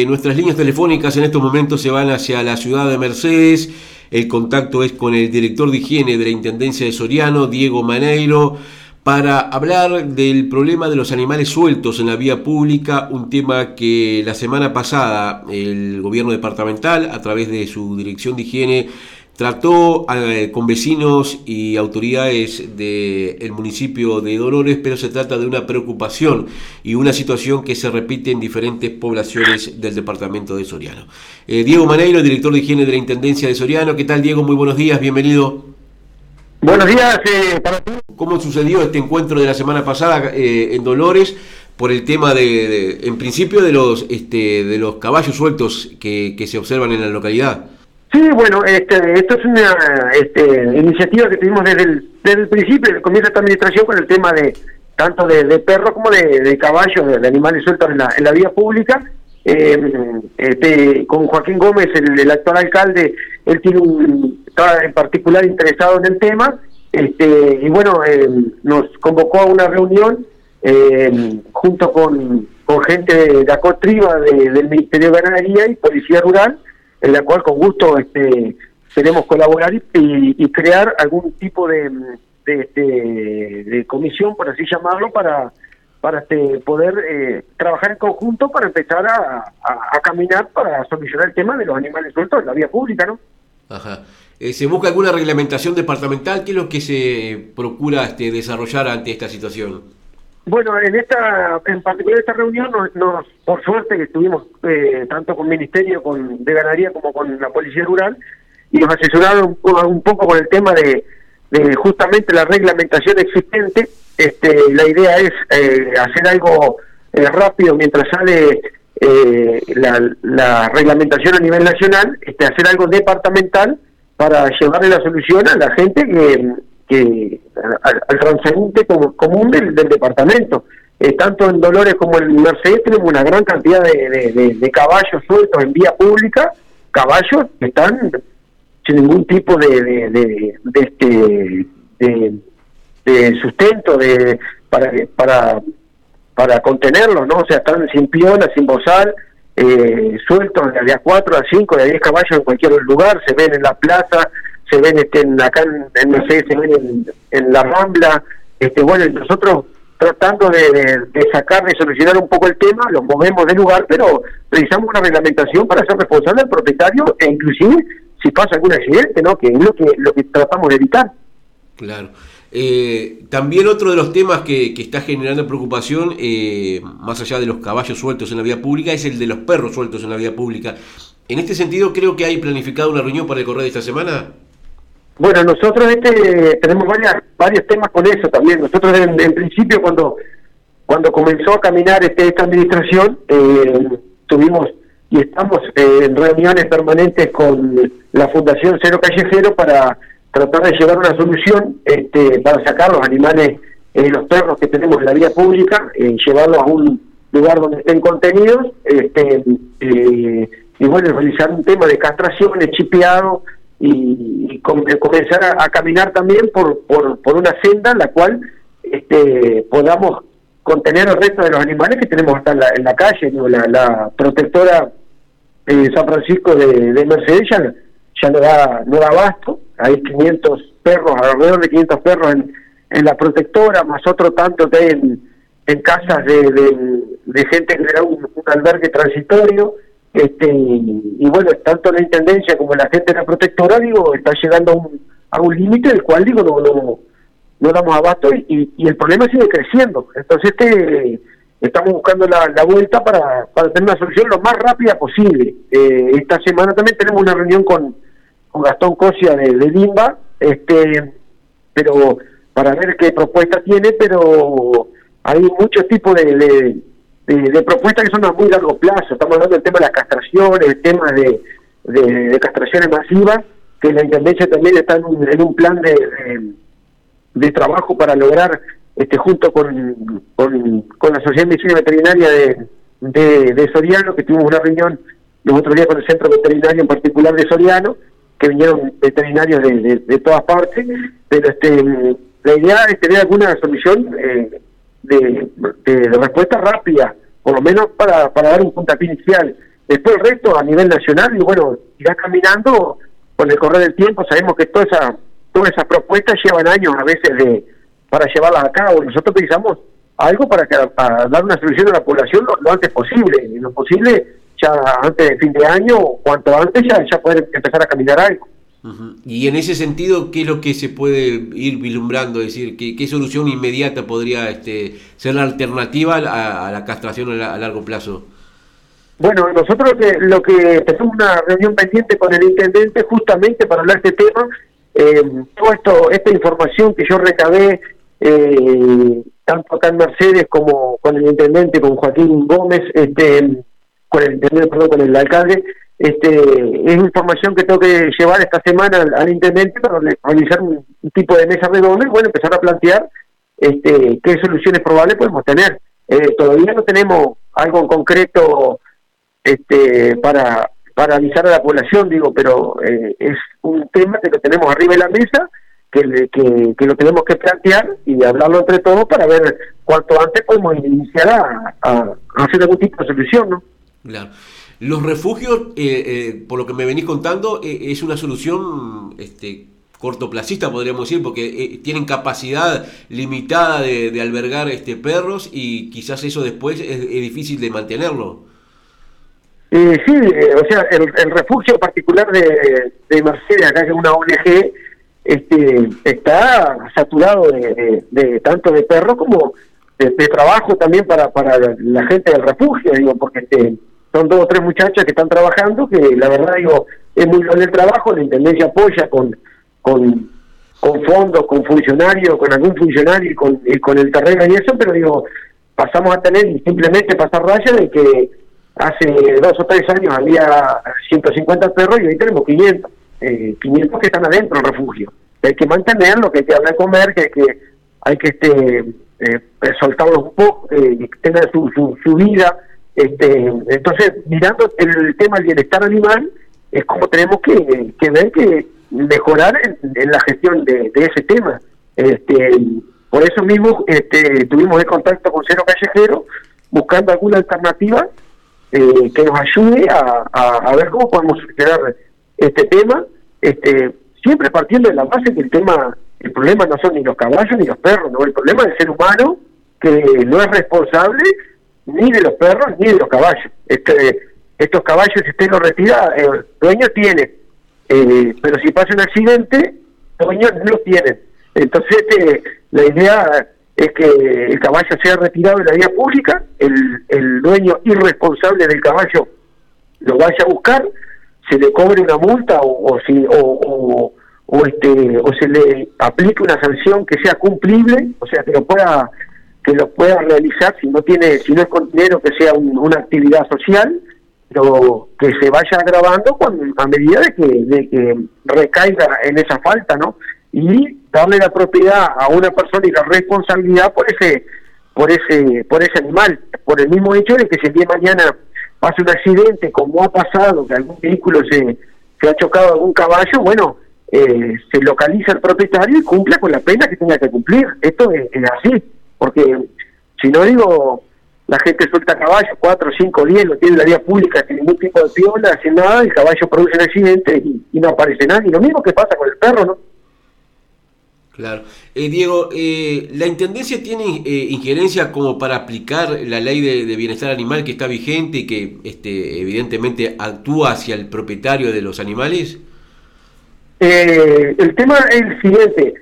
Eh, nuestras líneas telefónicas en estos momentos se van hacia la ciudad de Mercedes. El contacto es con el director de higiene de la Intendencia de Soriano, Diego Maneiro para hablar del problema de los animales sueltos en la vía pública, un tema que la semana pasada el gobierno departamental, a través de su dirección de higiene, trató eh, con vecinos y autoridades del municipio de Dolores, pero se trata de una preocupación y una situación que se repite en diferentes poblaciones del departamento de Soriano. Eh, Diego Maneiro, director de higiene de la Intendencia de Soriano. ¿Qué tal, Diego? Muy buenos días, bienvenido. Buenos días eh, para ti. ¿Cómo sucedió este encuentro de la semana pasada eh, en Dolores por el tema de, en principio, de los este, de los caballos sueltos que, se observan en la localidad? Sí, bueno, este, esto es una este, iniciativa que tuvimos desde el, principio, del comienzo esta administración, con el tema de tanto de, perros como de, caballos, de, animales sueltos en la, en la vía pública. Eh, este, con Joaquín Gómez, el, actual alcalde, él tiene un, estaba en particular interesado en el tema, este, y bueno, eh, nos convocó a una reunión eh, junto con, con, gente de, la COTRIBA del Ministerio de Ganadería y Policía Rural, en la cual con gusto este, queremos colaborar y, crear algún tipo este, de, comisión, por así llamarlo, para este, poder eh, trabajar en conjunto para empezar a, a, caminar para solucionar el tema de los animales sueltos en la vía pública, ¿no? Ajá. Eh, ¿Se busca alguna reglamentación departamental? ¿Qué es lo que se procura este, desarrollar ante esta situación? Bueno, en esta, en particular esta reunión, nos, por suerte que estuvimos eh, tanto con el Ministerio con, de Ganadería como con la Policía Rural y nos asesoraron un, poco con el tema de, justamente la reglamentación existente. Este, la idea es eh, hacer algo rápido mientras sale la, la, reglamentación a nivel nacional, este, hacer algo departamental para llevarle la solución a la gente que, que al, transeúnte común del, departamento. Eh, tanto en Dolores como en Mercedes tenemos una gran cantidad de, caballos sueltos en vía pública, caballos que están sin ningún tipo de, de, este de, sustento de para para para contenerlos, ¿no? O sea, están sin piona, sin bozal, eh, sueltos de a 4, a 5, de a 10 caballos en cualquier lugar, se ven en la plaza, se ven este, en, acá en, no sé, se ven en, la Rambla, este bueno, nosotros tratando de, sacar, de solucionar un poco el tema, los movemos de lugar, pero precisamos una reglamentación para ser responsable del propietario e inclusive si pasa algún accidente, ¿no? Que es lo que, lo que tratamos de evitar. Claro. Eh, también otro de los temas que, está generando preocupación, eh, más allá de los caballos sueltos en la vía pública, es el de los perros sueltos en la vía pública. En este sentido, creo que hay planificado una reunión para el correo de esta semana. Bueno, nosotros este, tenemos varias, varios temas con eso también. Nosotros en, principio cuando cuando comenzó a caminar este, esta administración, eh, tuvimos y estamos en reuniones permanentes con la Fundación Cero Callejero para tratar de llevar una solución este, para sacar los animales, eh, los perros que tenemos en la vía pública, eh, llevarlos a un lugar donde estén contenidos, este, eh, y bueno, realizar un tema de castraciones, chipeado, y, comenzar a, caminar también por, por, por una senda en la cual este, podamos contener el resto de los animales que tenemos hasta en la, calle, la, protectora San Francisco de, de Mercedes ya, ya no da, no da abasto, hay 500 perros, alrededor de 500 perros en, en la protectora, más otro tanto que en, en casas de, de, gente que era un, albergue transitorio, este y, bueno, tanto la intendencia como la gente de la protectora, digo, está llegando a un, a un límite del cual, digo, no, no, no damos abasto y, y, el problema sigue creciendo. Entonces, este estamos buscando la, la vuelta para, para tener una solución lo más rápida posible. Eh, esta semana también tenemos una reunión con con Gastón Cosia de, de Limba, este, pero para ver qué propuesta tiene, pero hay muchos tipos de, de, propuestas que son a muy largo plazo. Estamos hablando del tema de las castraciones, el tema de, de, castraciones masivas, que la Intendencia también está en un, en un plan de, de, trabajo para lograr, este junto con, con, la Sociedad de Medicina Veterinaria de, de, de Soriano, que tuvimos una reunión los otros días con el Centro Veterinario en particular de Soriano, que vinieron veterinarios de, de, todas partes, pero este la idea es tener alguna solución eh, de, respuesta rápida, por lo menos para, para dar un puntapié inicial. Después el resto a nivel nacional, y bueno, irá caminando con el correr del tiempo, sabemos que toda esa, todas esas propuestas llevan años a veces de para llevarlas a cabo. Nosotros pensamos algo para, que, para dar una solución a la población lo, antes posible, y lo posible ya antes del fin de año, cuanto antes ya, ya poder empezar a caminar algo. Y en ese sentido, ¿qué es lo que se puede ir vislumbrando? Es decir, ¿qué, qué solución inmediata podría este, ser la alternativa a, la castración a, largo plazo? Bueno, nosotros lo que tenemos una reunión pendiente con el intendente justamente para hablar de este tema. Eh, toda esto, esta información que yo recabé, eh, tanto acá en Mercedes como con el intendente, con Joaquín Gómez, este, con el intendente, perdón, con el alcalde, este, es información que tengo que llevar esta semana al, intendente para realizar un, tipo de mesa redonda y bueno, empezar a plantear este, qué soluciones probables podemos tener. Eh, todavía no tenemos algo en concreto este, para, para avisar a la población, digo, pero eh, es un tema que lo tenemos arriba de la mesa, que, que, lo tenemos que plantear y hablarlo entre todos para ver cuánto antes podemos iniciar a, a hacer algún tipo de solución, ¿no? Claro. Los refugios, eh, eh, por lo que me venís contando, eh, es una solución este, cortoplacista, podríamos decir, porque tienen capacidad limitada de, albergar este, perros y quizás eso después es, difícil de mantenerlo. sí, o sea, el, refugio particular de, de acá que es una ONG, este, está saturado de, tanto de perros como de, trabajo también para, para la gente del refugio, digo, porque este, son dos o tres muchachas que están trabajando, que la verdad digo, es muy bueno el trabajo, la Intendencia apoya con, con, con fondos, con funcionarios, con algún funcionario y con, el terreno y eso, pero digo, pasamos a tener simplemente pasar raya de que hace dos o tres años había 150 perros y hoy tenemos 500, eh, 500 que están adentro del refugio. Hay que mantenerlo, que hay que hablar comer, que hay que, hay que este, eh, soltarlos un poco, eh, su, su, su vida, este, entonces, mirando el tema del bienestar animal, es como tenemos que, ver que mejorar en, la gestión de, ese tema. Este, por eso mismo este, tuvimos el contacto con Cero Callejero, buscando alguna alternativa eh, que nos ayude a, a, ver cómo podemos solucionar este tema, este, siempre partiendo de la base que el tema, el problema no son ni los caballos ni los perros, no, el problema es el ser humano que no es responsable ni de los perros ni de los caballos. Este, estos caballos, si usted los retira, el dueño tiene, eh, pero si pasa un accidente, los dueños no los tienen. Entonces, este, la idea es que el caballo sea retirado de la vía pública, el, el dueño irresponsable del caballo lo vaya a buscar, se le cobre una multa o si o, o, este o se le aplique una sanción que sea cumplible, o sea que lo pueda que lo pueda realizar si no tiene si no es dinero que sea una actividad social pero que se vaya agravando a medida de que, de que recaiga en esa falta no y darle la propiedad a una persona y la responsabilidad por ese por ese por ese animal por el mismo hecho de que si el día mañana pasa un accidente como ha pasado que algún vehículo se, se ha chocado algún caballo bueno eh, se localiza el propietario y cumple con la pena que tenga que cumplir. Esto es así porque si no digo, la gente suelta caballo, cuatro, cinco, diez, lo tiene en la vía pública sin ningún tipo de piola, sin nada, el caballo produce un accidente y, no aparece nadie. Lo mismo que pasa con el perro, ¿no? Claro. Eh, Diego, eh, ¿la Intendencia tiene eh, injerencia como para aplicar la ley de, bienestar animal que está vigente y que este, evidentemente actúa hacia el propietario de los animales? el tema es el siguiente.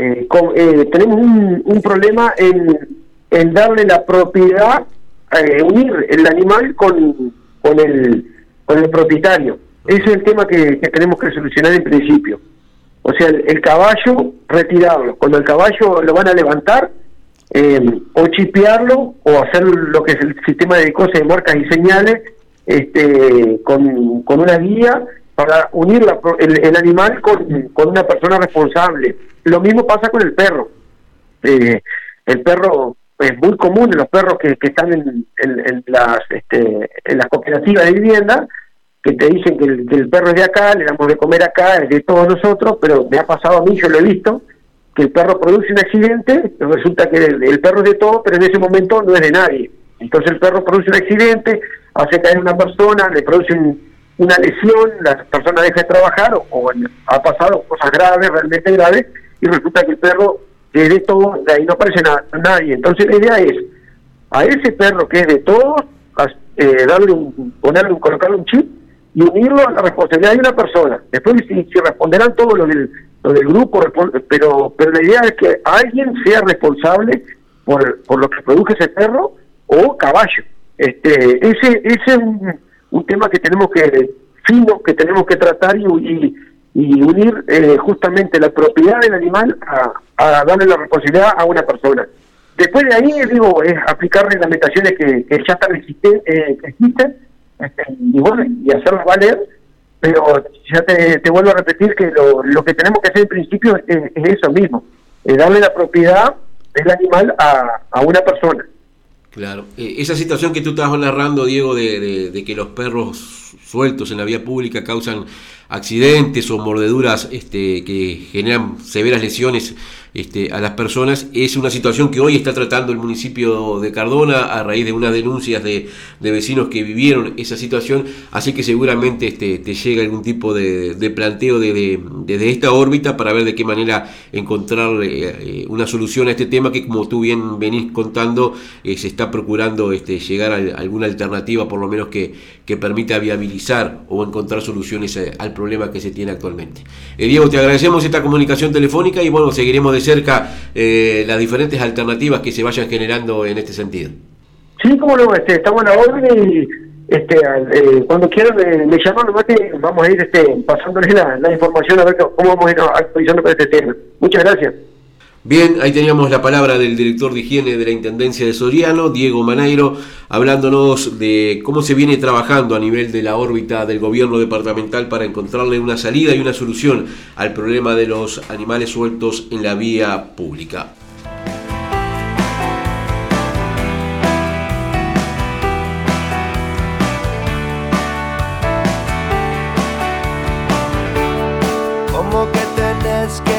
Eh, eh, tenemos un, problema en, darle la propiedad, eh, unir el animal con, con, el, con el propietario. Ese es el tema que, tenemos que solucionar en principio. O sea, el, caballo, retirarlo. Cuando el caballo lo van a levantar, o chipearlo, o hacer lo que es el sistema de cosas de marcas y señales, este, con, con una guía para unir el, animal con, con, una persona responsable. Lo mismo pasa con el perro. Eh, el perro es muy común los perros que, que están en, las este, en las cooperativas de vivienda que te dicen que el, perro es de acá, le damos de comer acá, es de todos nosotros, pero me ha pasado a mí, yo lo he visto, que el perro produce un accidente, resulta que el, perro es de todo, pero en ese momento no es de nadie. Entonces el perro produce un accidente, hace caer a una persona, le produce una lesión, la persona deja de trabajar o, ha pasado cosas graves, realmente graves, y resulta que el perro es de todo, de ahí no aparece nadie. Entonces la idea es a ese perro que es de todos, eh, darle un, ponerle un, colocarle un chip y unirlo a la responsabilidad de una persona. Después si, responderán todos los del, del grupo, pero pero la idea es que alguien sea responsable por, por lo que produce ese perro o caballo. Este, ese, ese es un, tema que tenemos que, fino, que tenemos que tratar y, y, unir eh, justamente la propiedad del animal a, a darle la responsabilidad a una persona. Después de ahí, digo, es aplicar reglamentaciones que, que ya están existen, eh, existen este, y bueno, y hacerlas valer, pero ya te, te vuelvo a repetir que lo, lo, que tenemos que hacer en principio es, eso mismo, es darle la propiedad del animal a, a una persona. Claro, eh, esa situación que tú estabas narrando, Diego, de, de, que los perros sueltos en la vía pública causan accidentes o mordeduras este, que generan severas lesiones este, a las personas. Es una situación que hoy está tratando el municipio de Cardona a raíz de unas denuncias de, vecinos que vivieron esa situación, así que seguramente este, te llega algún tipo de, planteo desde de, esta órbita para ver de qué manera encontrar eh, una solución a este tema que como tú bien venís contando, eh, se está procurando este, llegar a, alguna alternativa por lo menos que, que permita viabilizar o encontrar soluciones eh, al problema que se tiene actualmente. Diego, te agradecemos esta comunicación telefónica y bueno, seguiremos de cerca eh, las diferentes alternativas que se vayan generando en este sentido. Sí, como no, este, estamos en la orden y este, eh, cuando quieran me, llaman, vamos a ir este, pasándoles la, información a ver cómo vamos a ir actualizando con este tema. Muchas gracias. Bien, ahí teníamos la palabra del director de higiene de la Intendencia de Soriano, Diego Maneiro, hablándonos de cómo se viene trabajando a nivel de la órbita del gobierno departamental para encontrarle una salida y una solución al problema de los animales sueltos en la vía pública. Como que tenés que